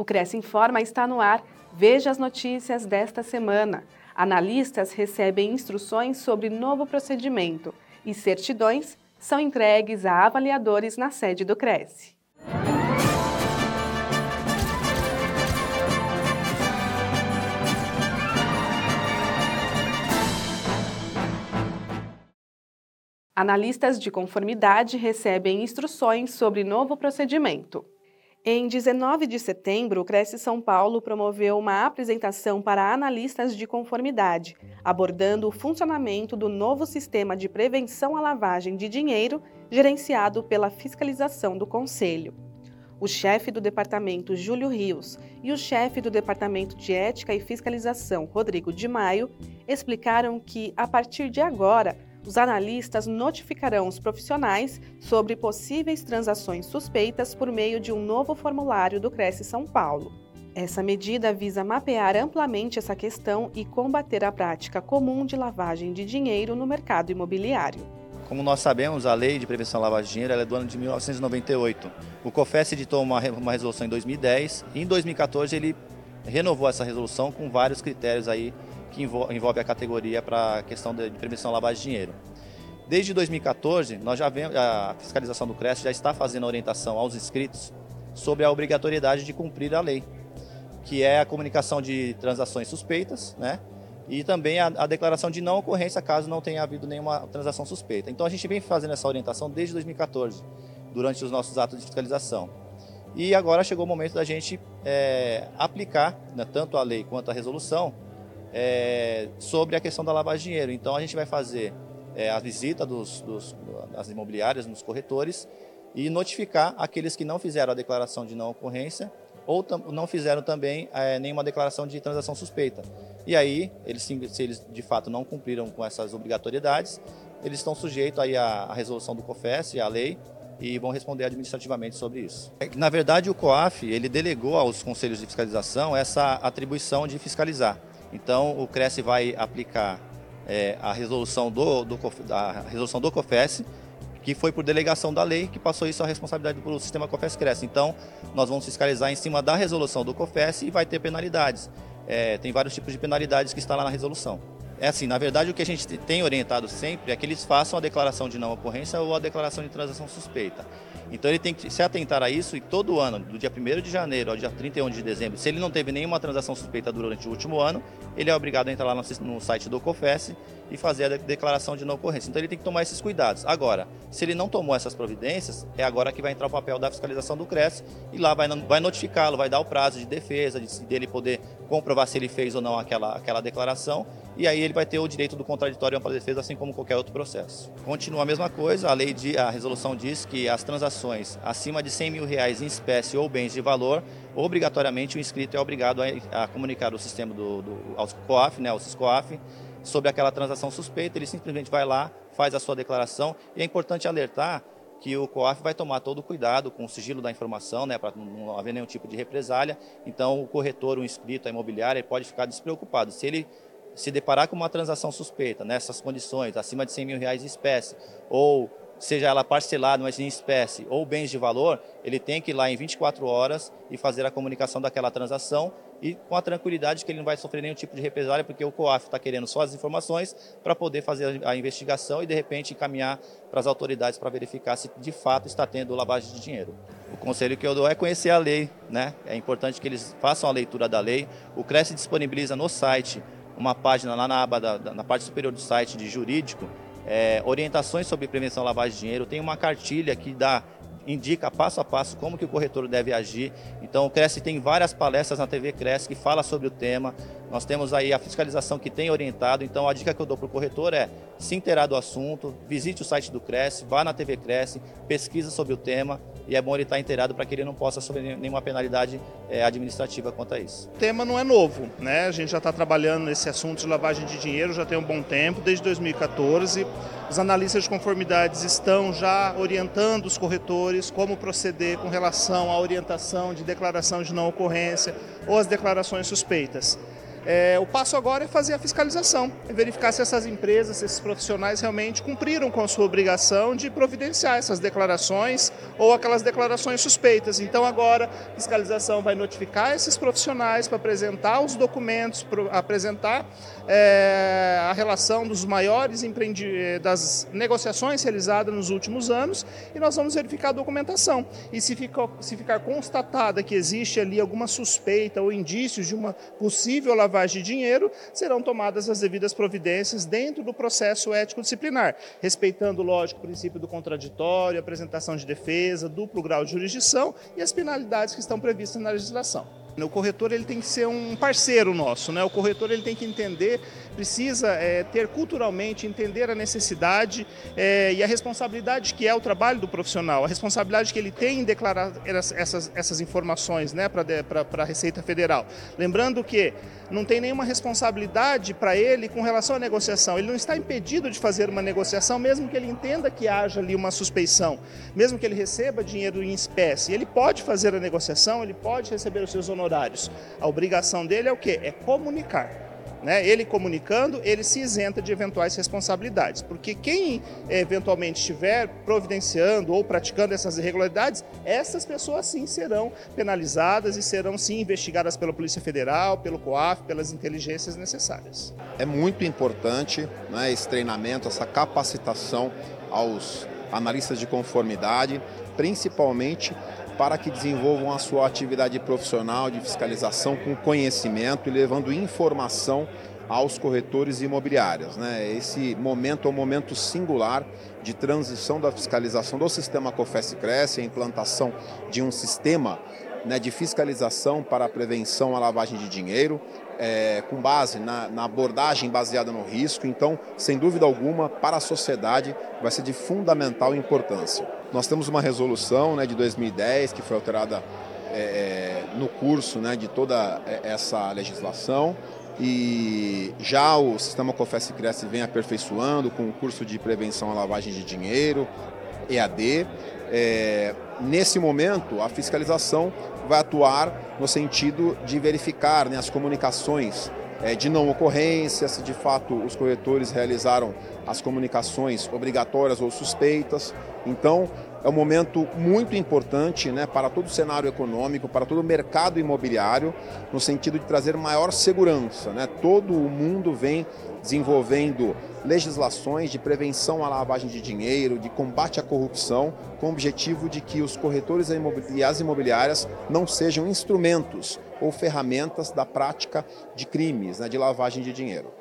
O Cresce Informa está no ar. Veja as notícias desta semana. Analistas recebem instruções sobre novo procedimento e certidões são entregues a avaliadores na sede do Cresce. Analistas de conformidade recebem instruções sobre novo procedimento. Em 19 de setembro, o Cresce São Paulo promoveu uma apresentação para analistas de conformidade, abordando o funcionamento do novo sistema de prevenção à lavagem de dinheiro gerenciado pela fiscalização do Conselho. O chefe do departamento, Júlio Rios, e o chefe do departamento de Ética e Fiscalização, Rodrigo de Maio, explicaram que, a partir de agora, os analistas notificarão os profissionais sobre possíveis transações suspeitas por meio de um novo formulário do Cresce São Paulo. Essa medida visa mapear amplamente essa questão e combater a prática comum de lavagem de dinheiro no mercado imobiliário. Como nós sabemos, a Lei de Prevenção à Lavagem de Dinheiro é do ano de 1998. O COFES editou uma, uma resolução em 2010 e em 2014 ele renovou essa resolução com vários critérios aí que envolve a categoria para a questão de prevenção à lavagem de dinheiro. Desde 2014, nós já vemos, a fiscalização do CRES já está fazendo orientação aos inscritos sobre a obrigatoriedade de cumprir a lei, que é a comunicação de transações suspeitas, né? E também a, a declaração de não ocorrência caso não tenha havido nenhuma transação suspeita. Então a gente vem fazendo essa orientação desde 2014, durante os nossos atos de fiscalização. E agora chegou o momento da gente é, aplicar né, tanto a lei quanto a resolução é, sobre a questão da lavagem de dinheiro. Então a gente vai fazer é, a visita dos, dos, das imobiliárias nos corretores e notificar aqueles que não fizeram a declaração de não ocorrência ou não fizeram também é, nenhuma declaração de transação suspeita. E aí, eles, se eles de fato não cumpriram com essas obrigatoriedades, eles estão sujeitos aí à, à resolução do COFES e à lei e vão responder administrativamente sobre isso. Na verdade, o COAF ele delegou aos conselhos de fiscalização essa atribuição de fiscalizar. Então, o Cresce vai aplicar é, a, resolução do, do, a resolução do COFES, que foi por delegação da lei, que passou isso a responsabilidade para o sistema COFES Cresce. Então, nós vamos fiscalizar em cima da resolução do COFES e vai ter penalidades. É, tem vários tipos de penalidades que está lá na resolução. É assim, na verdade, o que a gente tem orientado sempre é que eles façam a declaração de não ocorrência ou a declaração de transação suspeita. Então ele tem que se atentar a isso e todo ano, do dia 1 de janeiro ao dia 31 de dezembro, se ele não teve nenhuma transação suspeita durante o último ano, ele é obrigado a entrar lá no, site do COFES e fazer a declaração de não ocorrência. Então ele tem que tomar esses cuidados. Agora, se ele não tomou essas providências, é agora que vai entrar o papel da fiscalização do CRES e lá vai, vai notificá-lo, vai dar o prazo de defesa, de, dele poder comprovar se ele fez ou não aquela, aquela declaração e aí ele vai ter o direito do contraditório e ampla defesa, assim como qualquer outro processo. Continua a mesma coisa, a lei de, a resolução diz que as transações acima de 100 mil reais em espécie ou bens de valor, obrigatoriamente o inscrito é obrigado a, a comunicar o sistema do, do ao COAF, né, ao CISCOAF, sobre aquela transação suspeita, ele simplesmente vai lá, faz a sua declaração e é importante alertar que o COAF vai tomar todo o cuidado com o sigilo da informação, né, para não haver nenhum tipo de represália. Então, o corretor, o inscrito, a imobiliária, pode ficar despreocupado. Se ele se deparar com uma transação suspeita nessas condições, acima de 100 mil reais em espécie, ou seja ela parcelada, mas em espécie, ou bens de valor, ele tem que ir lá em 24 horas e fazer a comunicação daquela transação e com a tranquilidade que ele não vai sofrer nenhum tipo de represália, porque o COAF está querendo só as informações para poder fazer a investigação e, de repente, encaminhar para as autoridades para verificar se de fato está tendo lavagem de dinheiro. O conselho que eu dou é conhecer a lei, né? é importante que eles façam a leitura da lei. O CRES disponibiliza no site uma página lá na aba da, na parte superior do site de jurídico, é, orientações sobre prevenção à lavagem de dinheiro, tem uma cartilha que dá indica passo a passo como que o corretor deve agir. Então o Cresce tem várias palestras na TV Cresce que fala sobre o tema. Nós temos aí a fiscalização que tem orientado. Então a dica que eu dou para o corretor é se inteirar do assunto, visite o site do Cresce, vá na TV Cresce, pesquisa sobre o tema e é bom ele estar inteirado para que ele não possa sofrer nenhuma penalidade é, administrativa quanto a isso. O tema não é novo, né? A gente já está trabalhando nesse assunto de lavagem de dinheiro já tem um bom tempo, desde 2014. Os analistas de conformidades estão já orientando os corretores como proceder com relação à orientação de declaração de não ocorrência ou as declarações suspeitas. É, o passo agora é fazer a fiscalização, é verificar se essas empresas, esses profissionais realmente cumpriram com a sua obrigação de providenciar essas declarações ou aquelas declarações suspeitas. Então agora a fiscalização vai notificar esses profissionais para apresentar os documentos, apresentar é, a relação dos maiores das negociações realizadas nos últimos anos e nós vamos verificar a documentação. E se, fica, se ficar constatada que existe ali alguma suspeita ou indícios de uma possível lavagem de dinheiro, serão tomadas as devidas providências dentro do processo ético-disciplinar, respeitando, lógico, o princípio do contraditório, apresentação de defesa, duplo grau de jurisdição e as penalidades que estão previstas na legislação. O corretor ele tem que ser um parceiro nosso, né? O corretor ele tem que entender, precisa é, ter culturalmente entender a necessidade é, e a responsabilidade que é o trabalho do profissional, a responsabilidade que ele tem em declarar essas, essas informações, né, para a Receita Federal. Lembrando que não tem nenhuma responsabilidade para ele com relação à negociação. Ele não está impedido de fazer uma negociação, mesmo que ele entenda que haja ali uma suspeição, mesmo que ele receba dinheiro em espécie. Ele pode fazer a negociação, ele pode receber os seus honorários. A obrigação dele é o quê? É comunicar. Né? Ele comunicando, ele se isenta de eventuais responsabilidades, porque quem eventualmente estiver providenciando ou praticando essas irregularidades, essas pessoas sim serão penalizadas e serão sim investigadas pela Polícia Federal, pelo COAF, pelas inteligências necessárias. É muito importante né, esse treinamento, essa capacitação aos analistas de conformidade, principalmente para que desenvolvam a sua atividade profissional de fiscalização com conhecimento e levando informação aos corretores imobiliários. Né? Esse momento é um momento singular de transição da fiscalização do sistema COFES-CRECE, a implantação de um sistema né, de fiscalização para a prevenção à lavagem de dinheiro, é, com base na, na, abordagem baseada no risco. Então, sem dúvida alguma, para a sociedade vai ser de fundamental importância. Nós temos uma resolução né, de 2010 que foi alterada é, é, no curso né, de toda é, essa legislação e já o sistema Confesse Cresce vem aperfeiçoando com o curso de prevenção à lavagem de dinheiro, EAD. É, nesse momento, a fiscalização vai atuar no sentido de verificar né, as comunicações é, de não ocorrência, se de fato os corretores realizaram as comunicações obrigatórias ou suspeitas. Então, é um momento muito importante né, para todo o cenário econômico, para todo o mercado imobiliário, no sentido de trazer maior segurança. Né? Todo o mundo vem desenvolvendo legislações de prevenção à lavagem de dinheiro, de combate à corrupção, com o objetivo de que os corretores e as imobiliárias não sejam instrumentos ou ferramentas da prática de crimes, né, de lavagem de dinheiro.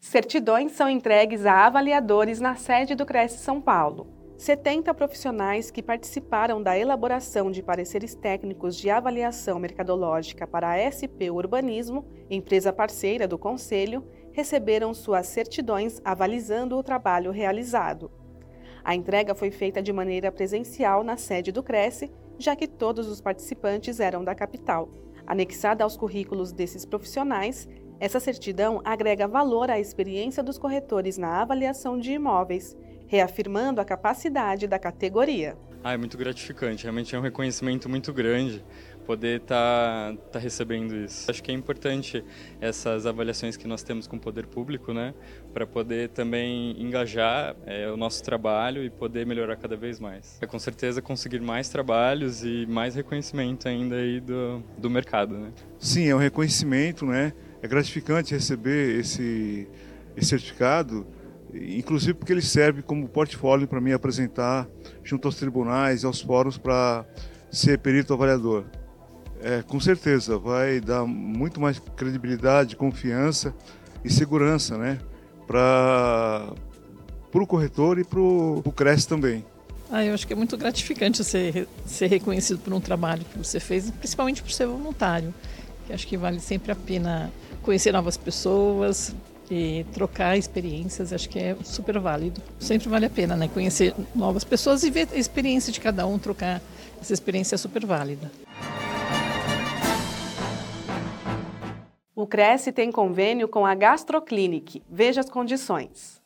Certidões são entregues a avaliadores na sede do Cresce São Paulo. 70 profissionais que participaram da elaboração de pareceres técnicos de avaliação mercadológica para a SP Urbanismo, empresa parceira do Conselho, receberam suas certidões avalizando o trabalho realizado. A entrega foi feita de maneira presencial na sede do Cresce, já que todos os participantes eram da capital. Anexada aos currículos desses profissionais, essa certidão agrega valor à experiência dos corretores na avaliação de imóveis, reafirmando a capacidade da categoria. Ah, é muito gratificante, realmente é um reconhecimento muito grande poder estar tá, tá recebendo isso. Acho que é importante essas avaliações que nós temos com o poder público, né, para poder também engajar é, o nosso trabalho e poder melhorar cada vez mais. É com certeza conseguir mais trabalhos e mais reconhecimento ainda aí do, do mercado, né. Sim, é um reconhecimento, né, é gratificante receber esse, esse certificado, inclusive porque ele serve como portfólio para mim apresentar junto aos tribunais e aos fóruns para ser perito avaliador. É, com certeza, vai dar muito mais credibilidade, confiança e segurança né, para o corretor e para o CRES também. Ah, eu acho que é muito gratificante ser, ser reconhecido por um trabalho que você fez, principalmente por ser voluntário. Que acho que vale sempre a pena conhecer novas pessoas e trocar experiências, acho que é super válido. Sempre vale a pena, né? Conhecer novas pessoas e ver a experiência de cada um, trocar essa experiência é super válida. O Cresce tem convênio com a Gastroclinic. Veja as condições.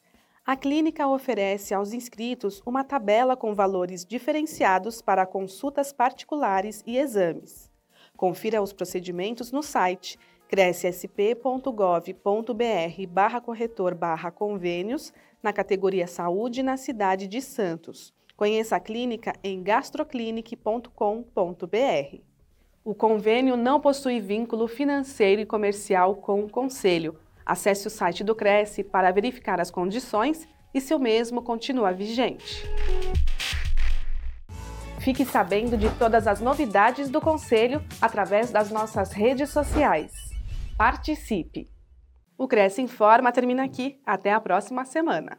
A clínica oferece aos inscritos uma tabela com valores diferenciados para consultas particulares e exames. Confira os procedimentos no site crescsp.gov.br barra corretor barra convênios na categoria Saúde na cidade de Santos. Conheça a clínica em gastroclinic.com.br. O convênio não possui vínculo financeiro e comercial com o Conselho. Acesse o site do Cresce para verificar as condições e se o mesmo continua vigente. Fique sabendo de todas as novidades do Conselho através das nossas redes sociais. Participe! O Cresce Informa termina aqui. Até a próxima semana.